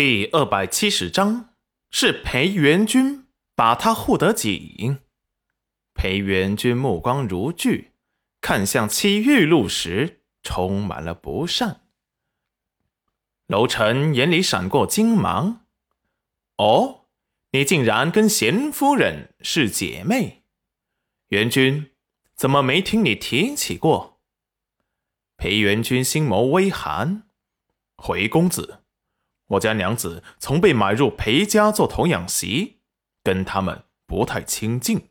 第二百七十章是裴元君把他护得紧。裴元君目光如炬，看向戚玉露时充满了不善。楼臣眼里闪过惊芒：“哦，你竟然跟贤夫人是姐妹？元君怎么没听你提起过？”裴元君心眸微寒：“回公子。”我家娘子从被买入裴家做童养媳，跟他们不太亲近。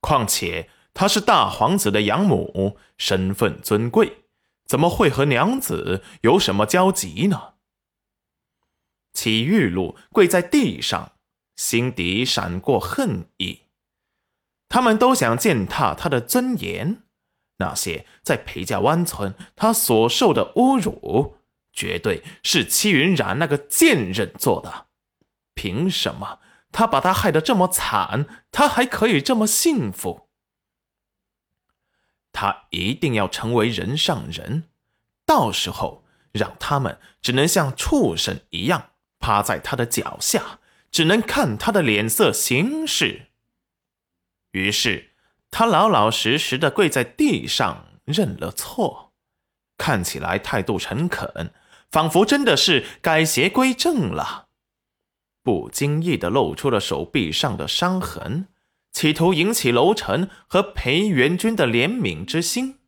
况且她是大皇子的养母，身份尊贵，怎么会和娘子有什么交集呢？齐玉露跪在地上，心底闪过恨意。他们都想践踏他的尊严，那些在裴家湾村他所受的侮辱。绝对是戚云染那个贱人做的，凭什么他把他害得这么惨，他还可以这么幸福？他一定要成为人上人，到时候让他们只能像畜生一样趴在他的脚下，只能看他的脸色行事。于是他老老实实的跪在地上认了错，看起来态度诚恳。仿佛真的是改邪归正了，不经意的露出了手臂上的伤痕，企图引起楼臣和裴元君的怜悯之心。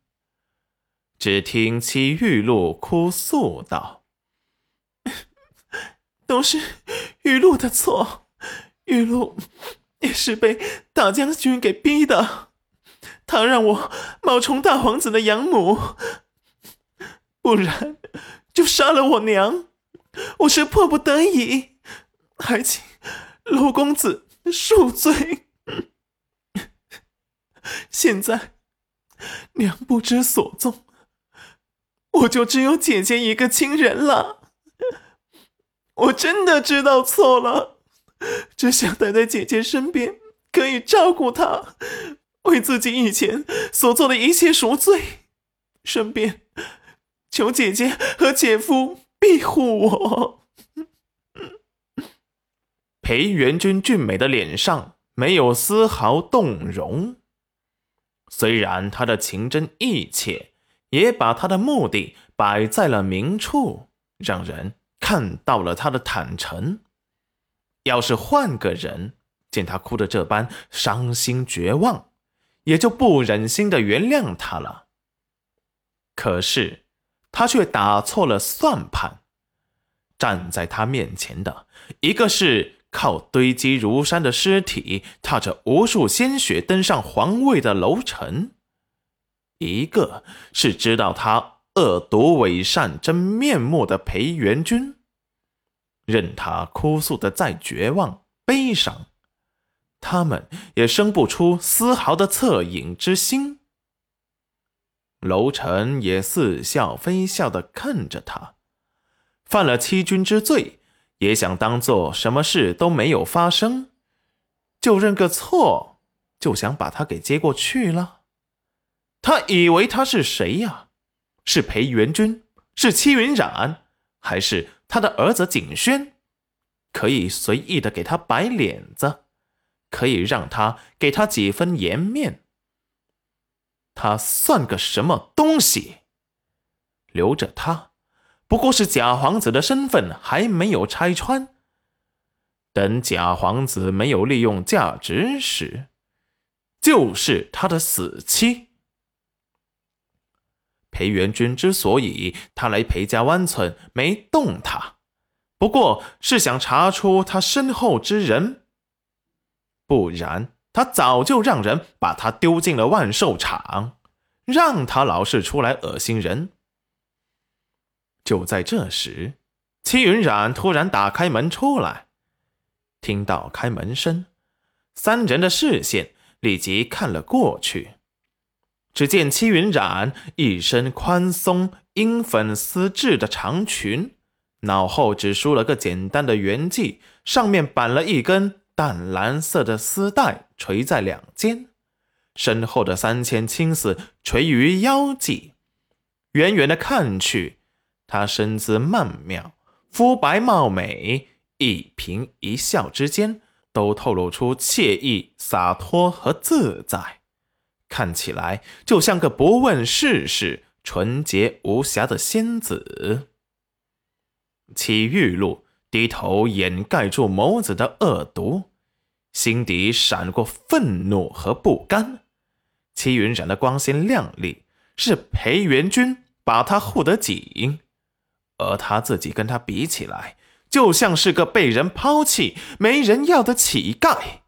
只听戚玉露哭诉道：“ 都是玉露的错，玉露也是被大将军给逼的，他让我冒充大皇子的养母，不然。”就杀了我娘，我是迫不得已，还请陆公子恕罪。现在娘不知所踪，我就只有姐姐一个亲人了。我真的知道错了，只想待在姐姐身边，可以照顾她，为自己以前所做的一切赎罪，顺便。求姐姐和姐夫庇护我。裴元君俊美的脸上没有丝毫动容，虽然他的情真意切，也把他的目的摆在了明处，让人看到了他的坦诚。要是换个人见他哭得这般伤心绝望，也就不忍心的原谅他了。可是。他却打错了算盘，站在他面前的一个是靠堆积如山的尸体，踏着无数鲜血登上皇位的楼臣，一个是知道他恶毒伪善真面目的裴元君。任他哭诉的再绝望悲伤，他们也生不出丝毫的恻隐之心。楼臣也似笑非笑的看着他，犯了欺君之罪，也想当做什么事都没有发生，就认个错，就想把他给接过去了。他以为他是谁呀？是裴元君？是戚云染？还是他的儿子景轩？可以随意的给他摆脸子，可以让他给他几分颜面。他算个什么东西？留着他，不过是假皇子的身份还没有拆穿。等假皇子没有利用价值时，就是他的死期。裴元君之所以他来裴家湾村没动他，不过是想查出他身后之人，不然。他早就让人把他丢进了万寿场，让他老是出来恶心人。就在这时，戚云染突然打开门出来，听到开门声，三人的视线立即看了过去。只见戚云染一身宽松樱粉丝质的长裙，脑后只梳了个简单的圆髻，上面绑了一根。淡蓝色的丝带垂在两肩，身后的三千青丝垂于腰际。远远的看去，她身姿曼妙，肤白貌美，一颦一笑之间都透露出惬意、洒脱和自在，看起来就像个不问世事、纯洁无瑕的仙子。祁玉露低头掩盖住眸子的恶毒，心底闪过愤怒和不甘。齐云染的光鲜亮丽，是裴元君把他护得紧，而他自己跟他比起来，就像是个被人抛弃、没人要的乞丐。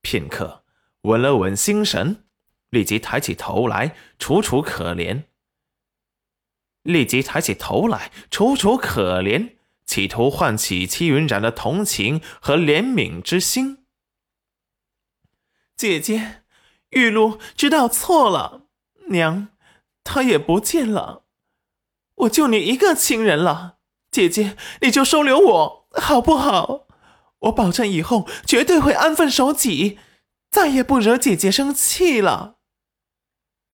片刻，稳了稳心神，立即抬起头来，楚楚可怜。立即抬起头来，楚楚可怜，企图唤起戚云染的同情和怜悯之心。姐姐。玉露知道错了，娘，她也不见了，我就你一个亲人了，姐姐你就收留我好不好？我保证以后绝对会安分守己，再也不惹姐姐生气了。